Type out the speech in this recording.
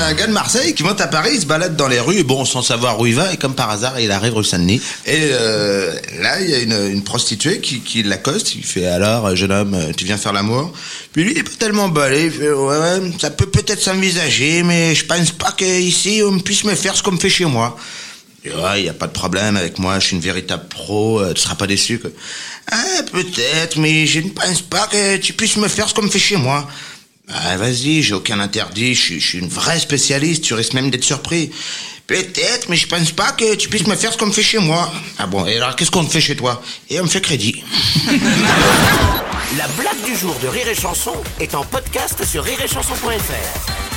Un gars de Marseille qui monte à Paris, il se balade dans les rues, bon, sans savoir où il va, et comme par hasard, il arrive rue Saint-Denis. Et euh, là, il y a une, prostituée qui, qui l'accoste, il fait alors, jeune homme, tu viens faire l'amour Puis lui, il est pas tellement balé, il fait, ouais, ça peut peut-être s'envisager, mais je pense pas qu'ici, on puisse me faire ce qu'on me fait chez moi. Il dit, ouais, il y a pas de problème avec moi, je suis une véritable pro, euh, tu seras pas déçu. Quoi. Ah, peut-être, mais je ne pense pas que tu puisses me faire ce qu'on me fait chez moi. Ah, vas-y, j'ai aucun interdit, je suis, une vraie spécialiste, tu risques même d'être surpris. Peut-être, mais je pense pas que tu puisses me faire ce qu'on me fait chez moi. Ah bon, et alors qu'est-ce qu'on te fait chez toi? Et on me fait crédit. La blague du jour de Rire et Chanson est en podcast sur rireetchanson.fr.